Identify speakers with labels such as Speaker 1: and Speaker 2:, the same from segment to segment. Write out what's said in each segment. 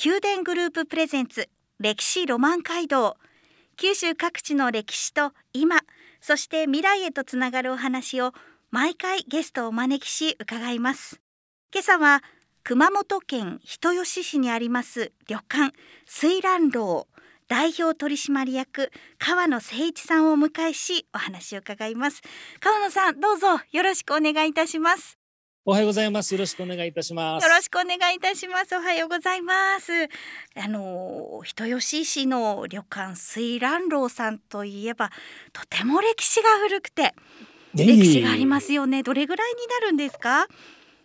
Speaker 1: 宮殿グループプレゼンツ歴史ロマン街道。九州各地の歴史と今そして未来へとつながるお話を毎回ゲストをお招きし伺います。今朝は熊本県人吉市にあります旅館水蘭楼代表取締役川野誠一さんをお迎えしお話を伺います。川野さんどうぞよろしくお願いいたします。
Speaker 2: おはようございます。よろしくお願いいたします。
Speaker 1: よろしくお願いいたします。おはようございます。あの人吉市の旅館水蘭楼さんといえばとても歴史が古くて歴史がありますよね。どれぐらいになるんですか？
Speaker 2: あ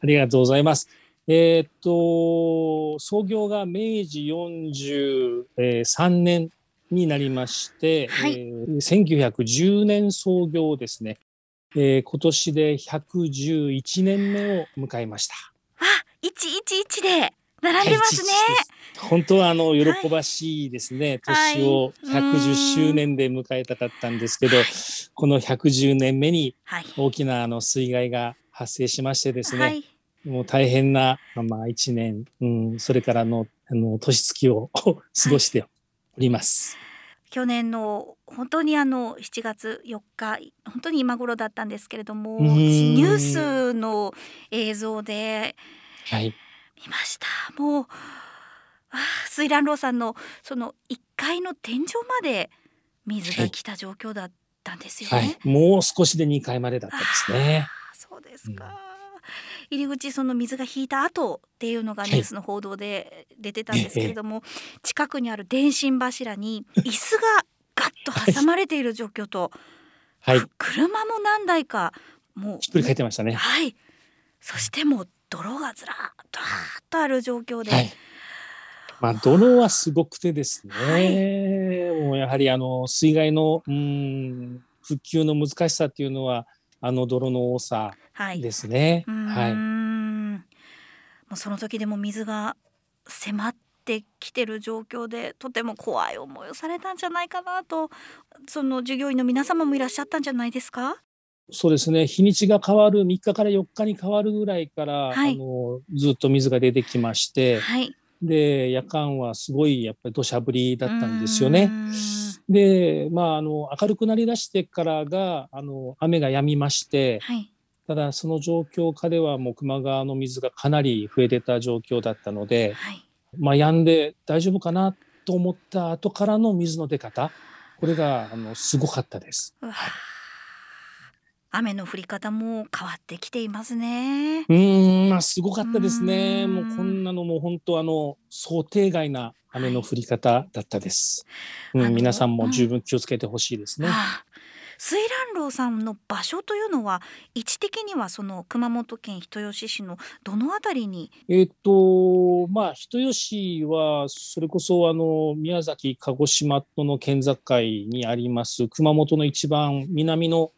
Speaker 2: りがとうございます。えー、っと創業が明治43年になりまして、
Speaker 1: はい
Speaker 2: えー1910年創業ですね。えー今年で111年目を迎えました。
Speaker 1: あ、一一一で並んでますね。
Speaker 2: はい本当はあの喜ばしいですね、
Speaker 1: はい
Speaker 2: 年を
Speaker 1: はい
Speaker 2: 110周年で迎えたかったんですけど、この110年目に
Speaker 1: はい。
Speaker 2: 大きなあの水害が発生しましてですね、
Speaker 1: はい。
Speaker 2: もう大変な、まあ、一年、うん、それからのあの年月を 過ごしております。
Speaker 1: 去年の本当にあの7月4日本当に今頃だったんですけれどもニュースの映像で
Speaker 2: はい、
Speaker 1: 見ました。もうあー水蘭楼さんのその1階の天井まで水が来た状況だったんですよね。
Speaker 2: はい、もう少しで2回までだったですね。
Speaker 1: そうですか、入り口その水が引いた後っていうのがニュースの報道で出てたんですけれども、近くにある電信柱に椅子がガッと挟まれている状況と、
Speaker 2: はい、
Speaker 1: く車も何台かもう
Speaker 2: ひっくり返ってましたね。
Speaker 1: はい。そしてもう泥がずらーっとっとある状況で、
Speaker 2: はい。まあ、泥はすごくてですね、
Speaker 1: はい。
Speaker 2: もうやはりあの水害のうん復旧の難しさっていうのはあの泥の多さ
Speaker 1: はい。
Speaker 2: ですね。はい。
Speaker 1: もうその時でも水が迫ってきてる状況でとても怖い思いをされたんじゃないかなとその従業員の皆様もいらっしゃったんじゃないですか？
Speaker 2: そうですね。日にちが変わる3日から4日に変わるぐらいから、
Speaker 1: はい。
Speaker 2: あのずっと水が出てきまして
Speaker 1: はい。
Speaker 2: で夜間はすごいやっぱり土砂降りだったんですよねでまああの明るくなりだしてからがあの雨が止みまして
Speaker 1: はい。
Speaker 2: ただその状況下ではもう球磨川の水がかなり増えてた状況だったので、
Speaker 1: はい。
Speaker 2: まあ、止んで大丈夫かなと思った後からの水の出方これがあのすごかったです。
Speaker 1: 雨の降り方も変わってきていますね。
Speaker 2: うーん、まあ、すごかったですね。もうこんなのも本当あの想定外な雨の降り方だったです。うん、
Speaker 1: あの
Speaker 2: 皆さんも十分気をつけてほしいですね。
Speaker 1: はあ水蘭楼さんの場所というのは位置的にはその熊本県人吉市のどのあたりに？
Speaker 2: えっ、とまあ人吉はそれこそあの宮崎鹿児島との県境にあります熊本の一番南のお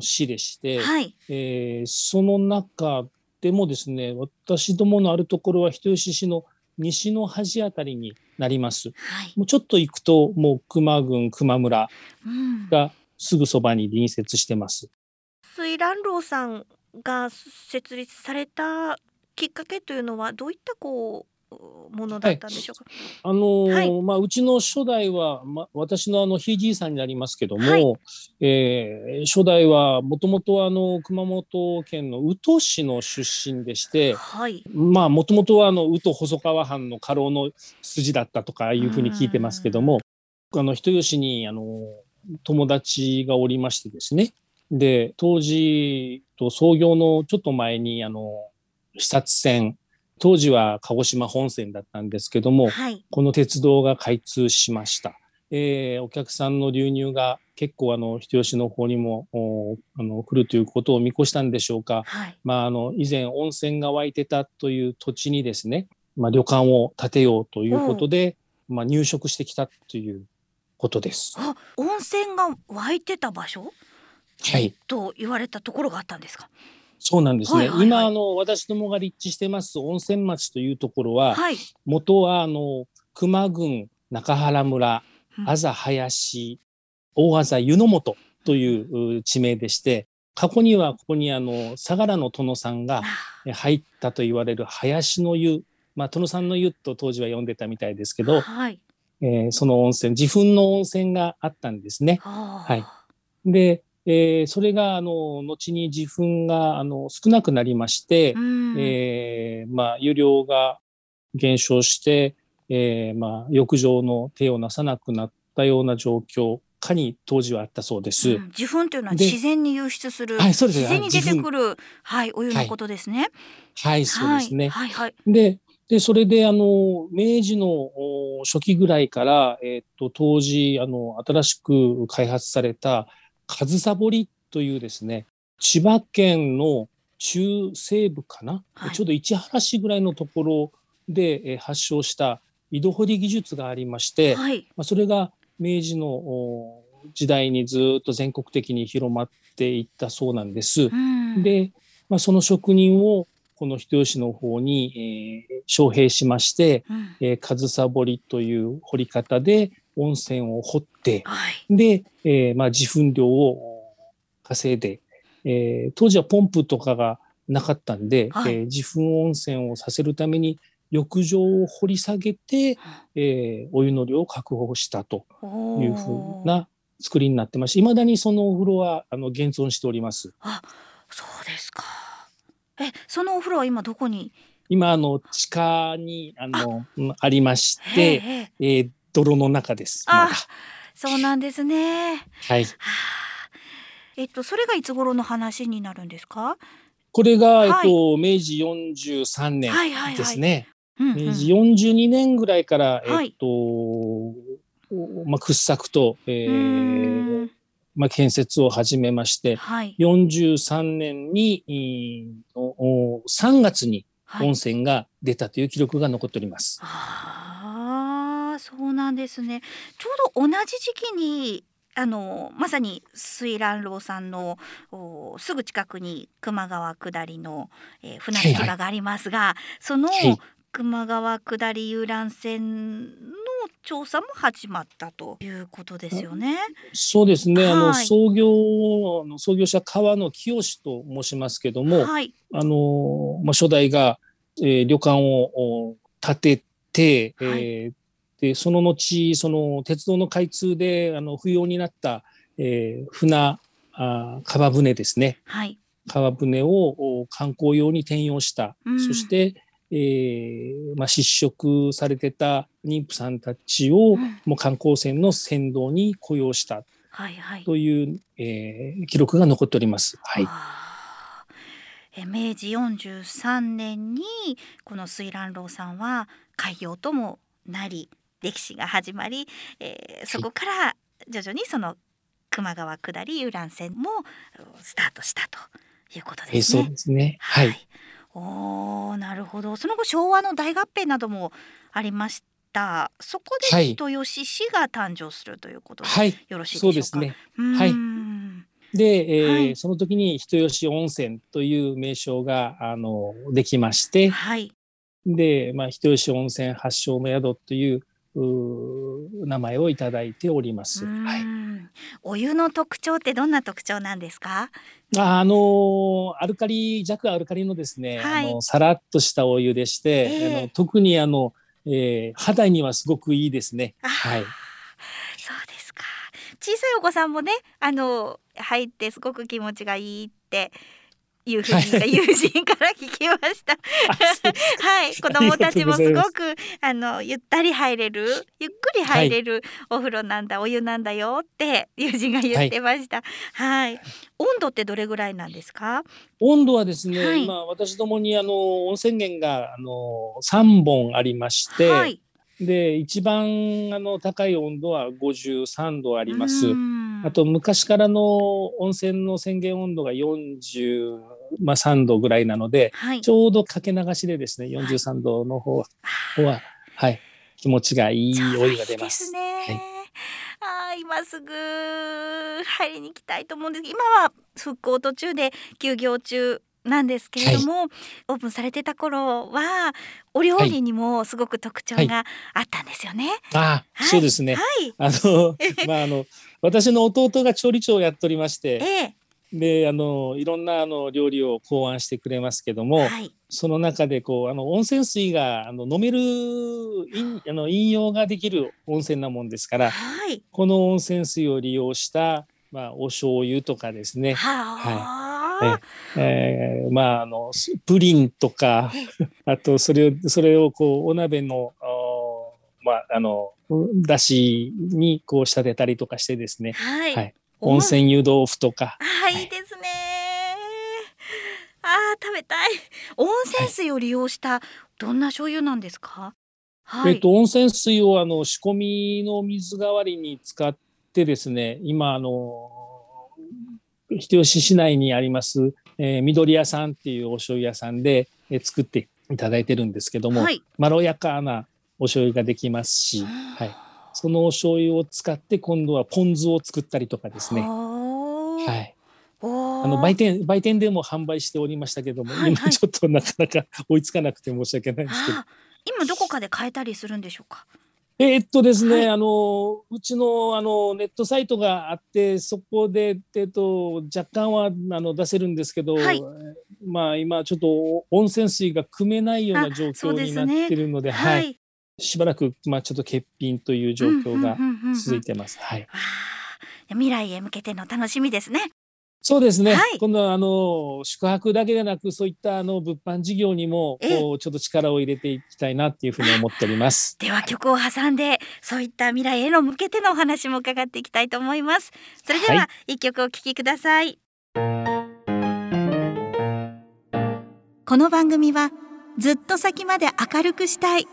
Speaker 2: 市でして、
Speaker 1: はい
Speaker 2: えーその中でもですね私どものあるところは人吉市の西の端あたりになります。
Speaker 1: はい、
Speaker 2: もうちょっと行くともう球磨郡球磨村
Speaker 1: うん、
Speaker 2: がすぐそばに隣接してます。
Speaker 1: 水蘭楼さんが設立されたきっかけというのはどういったこうものだったんでしょうか？
Speaker 2: あのー
Speaker 1: はい。
Speaker 2: まあうちの初代は、ま、私のあのひいじいさんになりますけども、
Speaker 1: はい。
Speaker 2: えー初代はもともとあの熊本県の宇土市の出身でして、
Speaker 1: はい、
Speaker 2: まあもともとはあの宇土細川藩の家老の筋だったとかいうふうに聞いてますけども、あの人吉にあの友達がおりましてですね。で当時と創業のちょっと前にあの視察船当時は鹿児島本線だったんですけども、
Speaker 1: はい、
Speaker 2: この鉄道が開通しました。えーお客さんの流入が結構あの人吉の方にもおあの来るということを見越したんでしょうか。
Speaker 1: はい、
Speaker 2: まあ、あの以前温泉が湧いてたという土地にですね、まあ、旅館を建てようということで、まあ、入植してきたということです。
Speaker 1: あ、温泉が湧いてた場所？
Speaker 2: はい、
Speaker 1: と言われたところがあったんですか？
Speaker 2: そうなんですね。
Speaker 1: はいはいはい
Speaker 2: 今あの私どもが立地してます温泉町というところは、
Speaker 1: はい。
Speaker 2: 元はあの熊郡中原村
Speaker 1: うん
Speaker 2: あざ林大あざ湯の本というう地名でして過去にはここにあの相良の殿さんが入ったと言われる林の湯まあ殿さんの湯と当時は呼んでたみたいですけど、
Speaker 1: はい。
Speaker 2: えーその温泉自噴の温泉があったんですね。
Speaker 1: は
Speaker 2: はいで、えーそれがあの後に自噴があの少なくなりまして、
Speaker 1: うん。
Speaker 2: えーまあ、湯量が減少して、えーまあ、浴場の手をなさなくなったような状況かに当時はあったそうです。
Speaker 1: うん受粉というのは
Speaker 2: で
Speaker 1: 自然に流出する、
Speaker 2: はいそうです
Speaker 1: 自然に出てくる、はい、お湯のことですね。
Speaker 2: はい、そうですね。
Speaker 1: はい、はい、
Speaker 2: ででそれであの明治のお初期ぐらいから、えーっと当時あの新しく開発された上総堀というですね千葉県の中西部かな、
Speaker 1: はい。
Speaker 2: ちょうど市原市ぐらいのところで、えー発祥した井戸掘り技術がありまして、
Speaker 1: はい、
Speaker 2: まあ、それが明治のお時代にずっと全国的に広まっていったそうなんです。
Speaker 1: うん、
Speaker 2: で、まあ、その職人をこの人吉の方に、えー招聘しまして、
Speaker 1: うん、
Speaker 2: えー、上総掘りという掘り方で温泉を掘って、
Speaker 1: はい、
Speaker 2: で、えーまあ、自噴量を稼いで、えー当時はポンプとかがなかったんで、
Speaker 1: はい
Speaker 2: えー自噴温泉をさせるために浴場を掘り下げて、えーお湯の量を確保したと
Speaker 1: お
Speaker 2: いうふうな作りになってまして、いまだにそのお風呂はあの現存しております。
Speaker 1: あ、そうですか。え、そのお風呂は今どこに？
Speaker 2: 今あの地下にあのうんありまし
Speaker 1: へ
Speaker 2: て、
Speaker 1: え
Speaker 2: ー泥の中です。
Speaker 1: あ
Speaker 2: まだ
Speaker 1: そうなんですね。
Speaker 2: はい。
Speaker 1: はあえっと、それがいつ頃の話になるんですか？
Speaker 2: これが、
Speaker 1: はい
Speaker 2: えっと明治43年
Speaker 1: はいはいはい
Speaker 2: ですね。明治42年ぐらいから、
Speaker 1: はい
Speaker 2: えっとおまあ掘削と、え
Speaker 1: う
Speaker 2: ーまあ建設を始めまして、
Speaker 1: はい。
Speaker 2: 43年にいのお3月に
Speaker 1: はい
Speaker 2: 温泉が出たという記録が残っております。
Speaker 1: ああ、そうなんですね。ちょうど同じ時期に。あのまさに水蘭楼さんのおすぐ近くに球磨川下りの、えー船着き場がありますが、その
Speaker 2: はい
Speaker 1: 球磨川下り遊覧船の調査も始まったということですよね。
Speaker 2: そうですね。あの
Speaker 1: はい
Speaker 2: 創業の創業者川野清と申しますけども、
Speaker 1: はい。
Speaker 2: あのまあ初代が、えー旅館をお建てて、えーでその後その鉄道の開通であの不要になった、えー船あー川船ですね。
Speaker 1: はい。
Speaker 2: 川船をお観光用に転用した、
Speaker 1: うん
Speaker 2: そして、えーまあ、失職されてた妊婦さんたちを、
Speaker 1: うん
Speaker 2: もう観光船の船頭に雇用した
Speaker 1: はいはい。
Speaker 2: という、えー記録が残っております。はい、
Speaker 1: 明治43年にこの水蘭楼さんは開業ともなり歴史が始まり、えーそこから徐々にその球磨川下り遊覧船もうんスタートしたということ
Speaker 2: えー
Speaker 1: ですね。
Speaker 2: そうですね。はい。
Speaker 1: おーなるほどその後昭和の大合併などもありましたそこで
Speaker 2: はい
Speaker 1: 人吉市が誕生するということで、
Speaker 2: はい。
Speaker 1: よろしいでしょか？
Speaker 2: そううですね。
Speaker 1: うーん
Speaker 2: はいで、えー
Speaker 1: はい
Speaker 2: その時に人吉温泉という名称があのできまして、
Speaker 1: はい
Speaker 2: で、まあ、人吉温泉発祥の宿という名前をいただいております。はい。
Speaker 1: お湯の特徴ってどんな特徴なんですか？
Speaker 2: ああのアルカリ弱アルカリのですね、
Speaker 1: はい
Speaker 2: あのさらっとしたお湯でして、
Speaker 1: ええ
Speaker 2: あの特にあの、えー肌にはすごくいいですね。はい。
Speaker 1: そうですか。小さいお子さんもね、あの入ってすごく気持ちがいいって。いうふうに
Speaker 2: はい
Speaker 1: 友人から聞きました。はい、子供たちもすごくあのゆったり入れる、ゆっくり入れるお風呂なんだ、お湯なんだよって友人が言ってました。はい、温度ってどれぐらいなんですか？
Speaker 2: 温度はですね、
Speaker 1: はい
Speaker 2: 今私どもにあの温泉源があの3本ありまして、
Speaker 1: はい、
Speaker 2: で一番あの高い温度は53度あります。あと昔からの温泉の宣言温度が43度ぐらいなので
Speaker 1: はい
Speaker 2: ち、ょうどかけ流しでですね43度の方は方ははい気持ちがいいお湯が出ます。
Speaker 1: ですね。
Speaker 2: はい
Speaker 1: あー今すぐ入りに行きたいと思うんですけど今は復興途中で休業中なんですけれども、オープンされてた頃はお料理にもすごく特徴があったんですよね。
Speaker 2: あ
Speaker 1: はい
Speaker 2: そうですね。
Speaker 1: はい。
Speaker 2: あの、まあ、あの、私の弟が調理長をやっておりまして、
Speaker 1: え
Speaker 2: で、あの、いろんなあの料理を考案してくれますけど
Speaker 1: え、
Speaker 2: も、
Speaker 1: はい。
Speaker 2: その中でこうあの温泉水があの飲める飲あの飲用ができる温泉なもんですから
Speaker 1: はい。
Speaker 2: この温泉水を利用した、まあ、お醤油とかですね、
Speaker 1: はあ。
Speaker 2: えーまああのスプリンとかあとそれをそれをこうお鍋のおまああのだしにこう仕立てたりとかしてですね、
Speaker 1: はい。
Speaker 2: はい、温泉湯豆腐とか
Speaker 1: あーいいですね。あー食べたい。温泉水を利用したどんな醤油なんですか？はい。
Speaker 2: えっと、温泉水をあの仕込みの水代わりに使ってですね今あの人吉市内にあります、えー緑屋さんっていうお醤油屋さんで、えー作っていただいてるんですけども、
Speaker 1: はい。
Speaker 2: まろやかなお醤油ができますし、はい、そのお醤油を使って今度はポン酢を作ったりとかですね。
Speaker 1: は
Speaker 2: はい、あの売店売店でも販売しておりましたけども、
Speaker 1: はいはい。
Speaker 2: 今ちょっとなかなか追いつかなくて申し訳ないんですけど。
Speaker 1: 今どこかで買えたりするんでしょうか？
Speaker 2: えーっとですね、
Speaker 1: はい
Speaker 2: あのうちのあのネットサイトがあってそこで、えーっと若干はあの出せるんですけど、
Speaker 1: はい
Speaker 2: まあ今ちょっと温泉水が汲めないような状況になってるので、
Speaker 1: は
Speaker 2: はい、
Speaker 1: い。
Speaker 2: しばらくまあちょっと欠品という状況が続い
Speaker 1: て。
Speaker 2: てます。はい。
Speaker 1: 未来へ向けての楽しみですね。
Speaker 2: そうですね。
Speaker 1: はい
Speaker 2: 今度はあの宿泊だけでなくそういったあの物販事業にも
Speaker 1: ええ
Speaker 2: こうちょっと力を入れていきたいなっていうふうに思っております。
Speaker 1: では曲を挟んでそういった未来への向けてのお話も伺っていきたいと思います。それでは
Speaker 2: は
Speaker 1: 一曲お聴きください。この番組はずっと先まで明るくしたい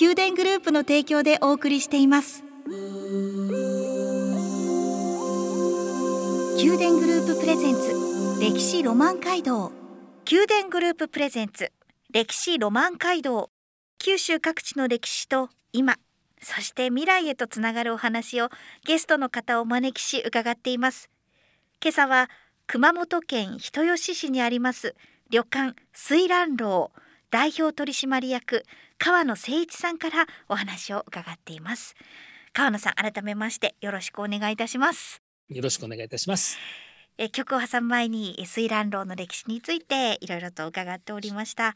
Speaker 1: 宮殿グループの提供でお送りしています。宮殿グループプレゼンツ歴史ロマン街道。宮殿グループプレゼンツ歴史ロマン街道。九州各地の歴史と今そして未来へとつながるお話をゲストの方をお招きし伺っています。今朝は熊本県人吉市にあります旅館水蘭楼代表取締役川野誠一さんからお話を伺っています。川野さん改めましてよろしくお願いいたします。
Speaker 2: よろしくお願いいたします。
Speaker 1: え曲を挟む前に水蘭楼の歴史についていろいろと伺っておりました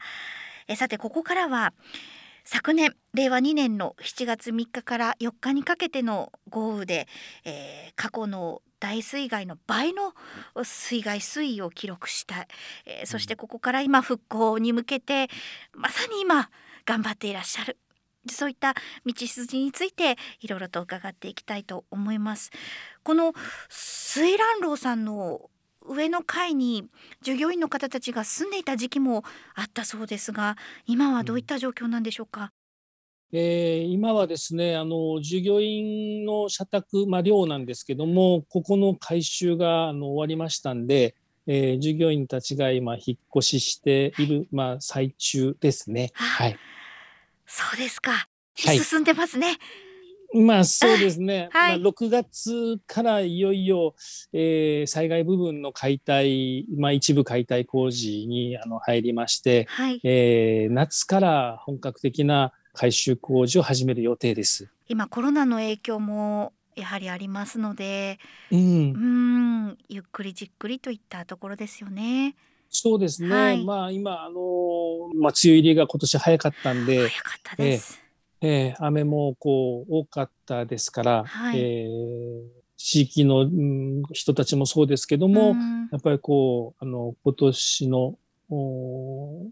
Speaker 1: えさてここからは昨年令和2年の7月3日から4日にかけての豪雨で、えー過去の大水害の倍の水害水位を記録した、えーそしてここから今復興に向けてまさに今頑張っていらっしゃるそういった道筋についていろいろと伺っていきたいと思います。この水蘭楼さんの上の階に従業員の方たちが住んでいた時期もあったそうですが今はどういった状況なんでしょうか、
Speaker 2: えー今はですねあの従業員の社宅、まあ、寮なんですけどもここの改修があの終わりましたんで、えー従業員たちが今引っ越ししている、まあ、最中ですね。
Speaker 1: あ
Speaker 2: はい、
Speaker 1: そうですか、
Speaker 2: はい。
Speaker 1: 進んでますね
Speaker 2: まあそうですね、
Speaker 1: はい。
Speaker 2: まあ、6月からいよいよ、えー災害部分の解体、まあ、一部解体工事にあの入りまして、
Speaker 1: はい。
Speaker 2: えー夏から本格的な改修工事を始める予定です。
Speaker 1: 今コロナの影響もやはりありますので
Speaker 2: うん。
Speaker 1: うーんゆっくりじっくりといったところですよね。
Speaker 2: そうですね。
Speaker 1: はい。
Speaker 2: まあ今あのまあ梅雨入りが今年早かったんで、
Speaker 1: 早かったです、
Speaker 2: えー雨もこう多かったですから、
Speaker 1: はい。
Speaker 2: えー地域の、うん人たちもそうですけども、
Speaker 1: うん。
Speaker 2: やっぱりこうあの今年のお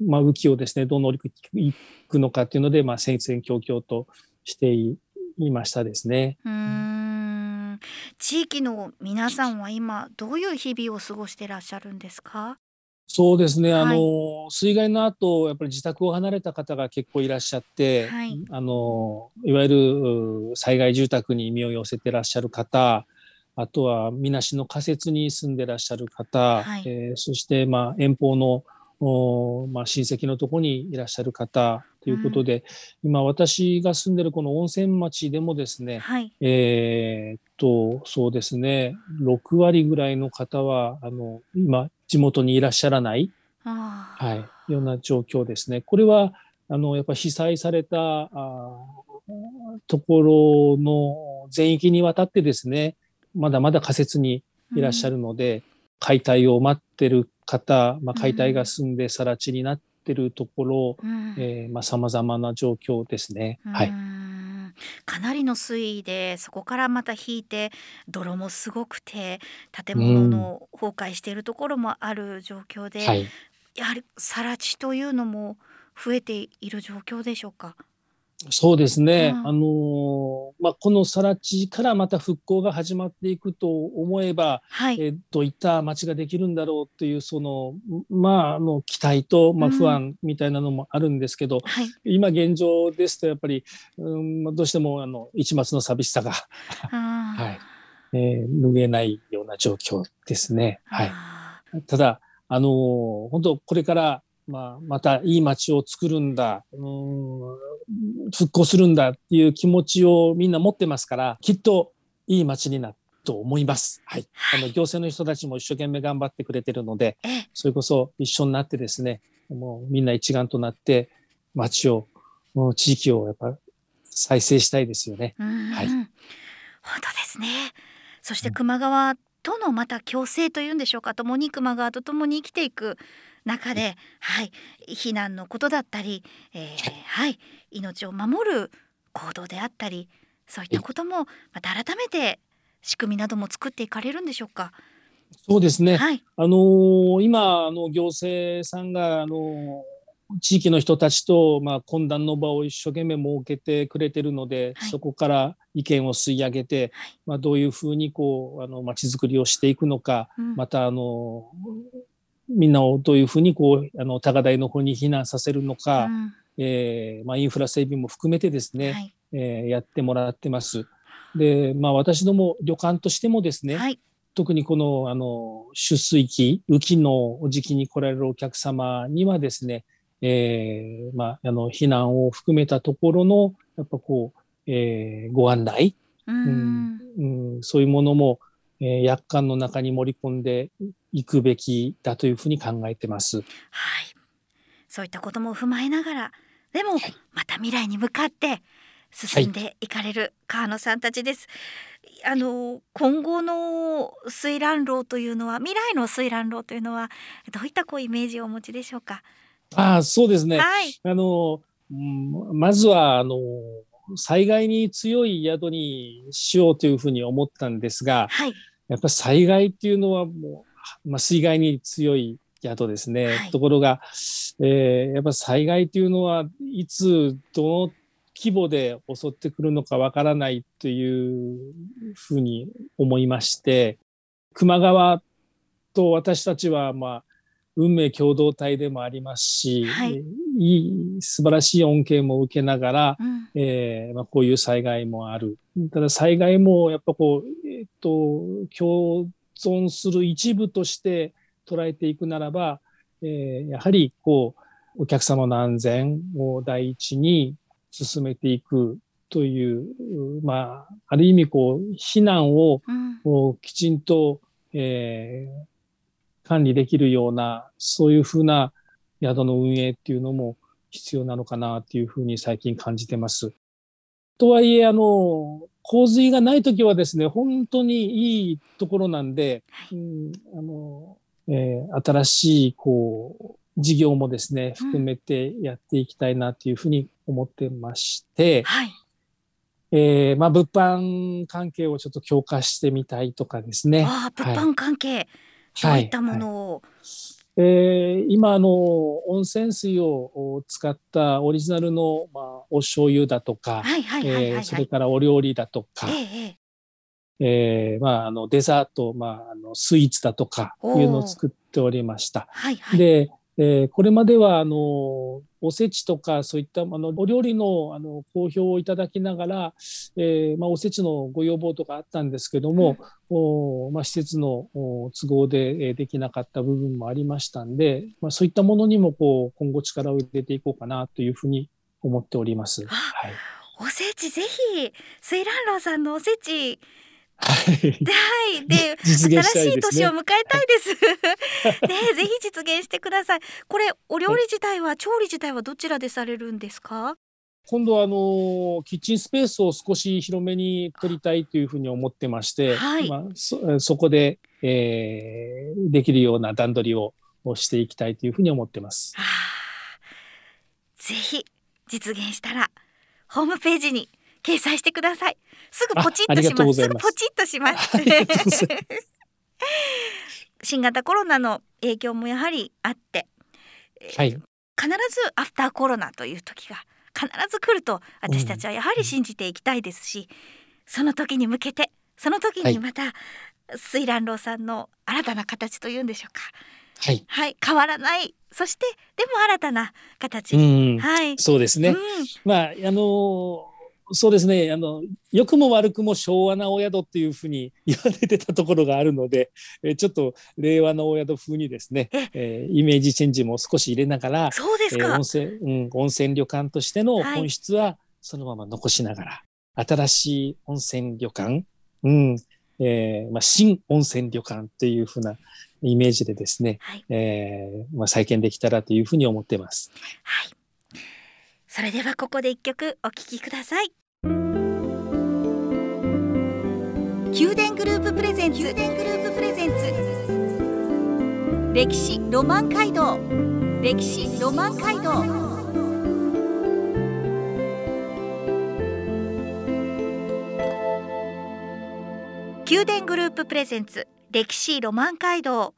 Speaker 2: まあ雨季をですねどう乗り切っていくのかっていうので、まあ戦々恐々としていいましたですね。
Speaker 1: うーん。地域の皆さんは今どういう日々を過ごしていらっしゃるんですか？
Speaker 2: そうですね、あ
Speaker 1: はい。
Speaker 2: の水害の後やっぱり自宅を離れた方が結構いらっしゃって、
Speaker 1: はい。
Speaker 2: あのいわゆるう災害住宅に身を寄せてらっしゃる方あとはみなしの仮設に住んでらっしゃる方、
Speaker 1: はい。
Speaker 2: えーそしてまあ遠方のおまあ、親戚のとこにいらっしゃる方ということで、うん、今私が住んでるこの温泉町でもですね、
Speaker 1: はい、
Speaker 2: えー、っとそうですね6割ぐらいの方はあの今地元にいらっしゃらない、はい、ような状況ですね。これはあのやっぱ被災されたあところの全域にわたってですねまだまだ仮設にいらっしゃるので、うん、解体を待ってる方、まあ、解体が済んで更地になってるところ、うん、えー、まあ、様々な状況ですね。はい。
Speaker 1: かなりの水位でそこからまた引いて泥もすごくて建物の崩壊しているところもある状況で、うんはい、やはり更地というのも増えている状況でしょうか？
Speaker 2: そうですね、うん、あのまあ、この更地からまた復興が始まっていくと思えば、はい、えどういった街ができるんだろうというその,、まあ、あの期待と、まあ、不安みたいなのもあるんですけど、うんはい、今現状ですとやっぱり、うんどうしてもあの一抹の寂しさが はい。えー、拭えないような状況ですね。はい、ただあの本当これからまあ、またいい街を作るんだ、うん、復興するんだっていう気持ちをみんな持ってますから、きっといい街になると思います。はい。はい、あの行政の人たちも一生懸命頑張ってくれてるので、それこそ一緒になってですね、もうみんな一丸となって街を、地域をやっぱ再生したいですよね。はい。本
Speaker 1: 当ですね。そして球磨川とのまた共生というんでしょうか、共に球磨川と共に生きていく中で、はい、避難のことだったり、えー、はい、命を守る行動であったりそういったこともまた改めて仕組みなども作っていかれるんでしょうか？
Speaker 2: そうですね。はい、あのー、今あの行政さんがあのー、地域の人たちとまあ懇談の場を一生懸命設けてくれてるので、はい、そこから意見を吸い上げて、はい、まあどういうふうにこうあの街づくりをしていくのか、うん、またあのみんなをどういうふうにこうあの高台の方に避難させるのか、うん、えー、まあ、インフラ整備も含めてですね、はい、えー、やってもらってます。で、まあ、私ども旅館としてもですね、はい、特にこのあの出水期雨季の時期に来られるお客様にはですね、えーまあ、あの避難を含めたところのやっぱこう、えー、ご案内、うん、うん、そういうものもえー、約款の中に盛り込んでいくべきだというふうに考えてます。はい、
Speaker 1: そういったことも踏まえながら、でも、また未来に向かって進んでいかれる川野さんたちです。はい、あの今後の水蘭路というのは未来の水蘭路というのはどういったこうイメージをお持ちでしょうか？
Speaker 2: あそうですね。はい、あのまずはあの災害に強い宿にしようというふうに思ったんですが、はい、やっぱ災害っていうのはもう、まあ、水害に強い宿ですね。はい、ところが、えー、やっぱ災害っていうのはいつどの規模で襲ってくるのかわからないというふうに思いまして球磨川と私たちはまあ運命共同体でもありますし、はい、いい素晴らしい恩恵も受けながら、うん、えー、まあ、こういう災害もある。ただ災害もやっぱこう、えっ、ー、と共存する一部として捉えていくならば、えー、やはりこうお客様の安全を第一に進めていくという、まあ、ある意味こう避難を、うん、きちんと、えー、管理できるような、そういうふうな宿の運営っていうのも必要なのかなっていうふうに最近感じてます。とはいえ、あの、洪水がないときはですね、本当にいいところなんで、うん、あの、えー、新しい、こう、事業もですね、含めてやっていきたいなというふうに思ってまして、はい、えー、まあ、物販関係をちょっと強化してみたいとかですね。
Speaker 1: ああ、物販関係。はい。どういったものを、はい
Speaker 2: えー、今あの温泉水を使ったオリジナルの、まあ、お醤油だとかそれからお料理だとか、ええー、まあ、あのデザート、まあ、あのスイーツだとかいうのを作っておりました。はいはい、で、ええー、これまではあのおせちとかそういったあのお料理のあの好評をいただきながら、えーまあ、おせちのご要望とかあったんですけども、うん、おまあ、施設の都合でできなかった部分もありましたんで、まあ、そういったものにもこう今後力を入れていこうかなというふうに思っております。はい、
Speaker 1: おせちぜひ水蘭楼さんのおせち
Speaker 2: はい。
Speaker 1: で、新しい年を迎えたいです。ね、ぜひ実現してください。これ、お料理自体は、調理自体はどちらでされるんですか？
Speaker 2: 今度はあのキッチンスペースを少し広めに取りたいというふうに思ってまして、はい、まあ、そそこで、えー、できるような段取りをしていきたいというふうに思ってます。は
Speaker 1: あ、ぜひ実現したらホームページに掲載してください。すぐポチッとします。す。ぐポチッとします。新型コロナの影響もやはりあって、
Speaker 2: はい、
Speaker 1: 必ずアフターコロナという時が必ず来ると私たちはやはり信じていきたいですし、うん、その時に向けてその時にまた、はい、水蘭楼さんの新たな形というんでしょうか。
Speaker 2: はい、
Speaker 1: はい、変わらない。そしてでも新たな形、はい、
Speaker 2: そうですね、うん、まああのそうですね。あの良くも悪くも昭和なお宿っていうふうに 言われてたところがあるので、えちょっと令和のお宿風にですね、えー、イメージチェンジも少し入れながら
Speaker 1: そうですか、えー、
Speaker 2: 温泉うん、温泉旅館としての本質はそのまま残しながら、はい、新しい温泉旅館、うんえーまあ、新温泉旅館っていうふうなイメージでですね、はい、えー、まあ、再建できたらというふうに思ってます。
Speaker 1: はい。それではここで一曲お聴きください宮殿グループプレゼンツ。宮殿グループプレゼンツ歴史ロマン街道。歴史ロマン街道。宮殿グループプレゼンツ。歴史ロマン街道。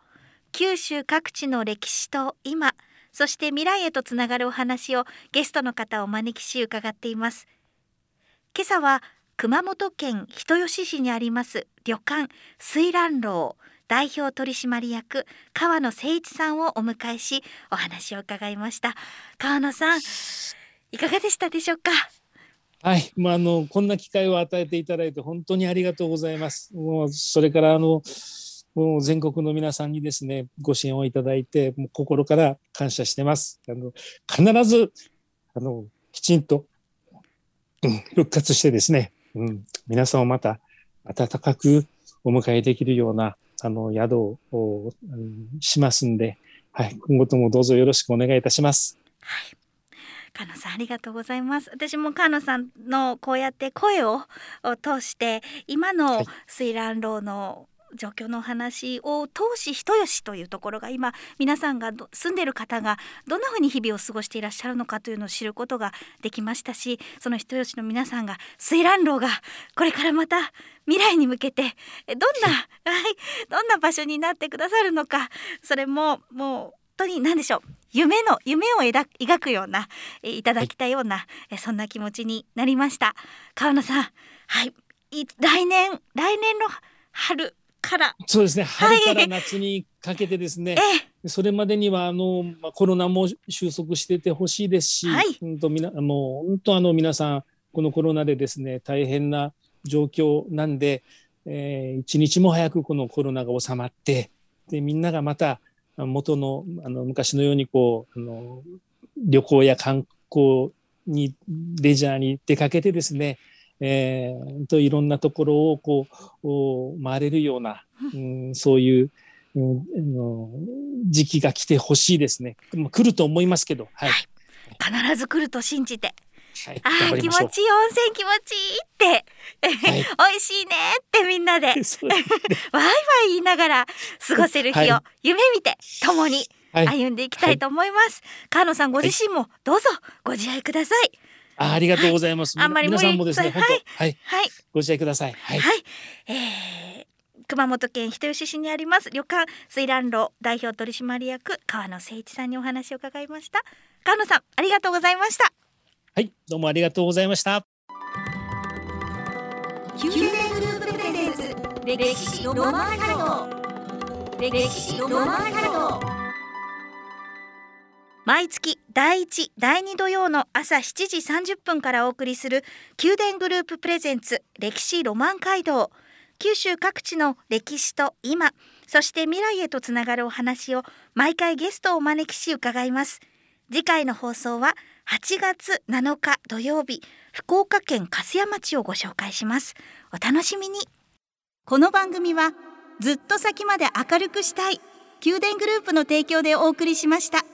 Speaker 1: 九州各地の歴史と今そして未来へとつながるお話をゲストの方をお招きし伺っています。今朝は熊本県人吉市にあります旅館水蘭楼代表取締役川野誠一さんをお迎えしお話を伺いました。川野さんいかがでしたでしょうか？
Speaker 2: はい、まあ、あのこんな機会を与えていただいて本当にありがとうございます。もうそれからあのもう全国の皆さんにですねご支援をいただいてもう心から感謝してます。あの必ずあのきちんと、うん、復活してですねうん、皆さんをまた温かくお迎えできるようなあの宿を、うん、しますんで、はい、今後ともどうぞよろしくお願いいたします。
Speaker 1: はい。菅野さんありがとうございます。私も菅野さんのこうやって声を通して今の水蘭楼の状況のお話を通し人吉というところが今皆さんが住んでる方がどんなふうに日々を過ごしていらっしゃるのかというのを知ることができましたしその人吉の皆さんが水蘭楼がこれからまた未来に向けてどんな、はい、どんな場所になってくださるのかそれももう本当に何でしょう夢の夢を描くような、えいただきたような、えそんな気持ちになりました。川野さんはい来年来年の春から。
Speaker 2: そうですね。春から夏にかけてですね、はい、それまでにはあの、まあ、コロナも収束しててほしいですし、はい、うんとみなもう本当あの皆さんこのコロナでですね大変な状況なんで、えー、一日も早くこのコロナが収まってでみんながまた元のあの昔のようにこうあの旅行や観光にレジャーに出かけてですねえー、といろんなところをこう回れるような、うん、そういう、うん、時期が来てほしいですね。来ると思いますけど、はい、はい、
Speaker 1: 必ず来ると信じて。
Speaker 2: はい、
Speaker 1: あ気持ちいい温泉気持ちいいって、はい、美味しいねってみんなで。ワイワイ言いながら過ごせる日を夢見て共に歩んでいきたいと思います。川野さんご自身もどうぞご自愛ください。
Speaker 2: あありがとうございます。
Speaker 1: あんまり
Speaker 2: 皆さんもですね、本当、はい、
Speaker 1: はい、はい、
Speaker 2: ご自愛ください。はい、
Speaker 1: はい、えー、熊本県人吉市にあります。旅館水蘭楼代表取締役川野誠一さんにお話を伺いました。川野さんありがとうございました。
Speaker 2: はい。どうもありがとうございました。
Speaker 1: 宮殿グループプレゼンツ歴史ロマンカルド歴史ロマンカルド毎月第1第2土曜の朝7時30分からお送りする宮殿グループプレゼンツ歴史ロマン街道。九州各地の歴史と今そして未来へとつながるお話を毎回ゲストをお招きし伺います。次回の放送は8月7日土曜日福岡県粕屋町をご紹介します。お楽しみに。この番組はずっと先まで明るくしたい宮殿グループの提供でお送りしました。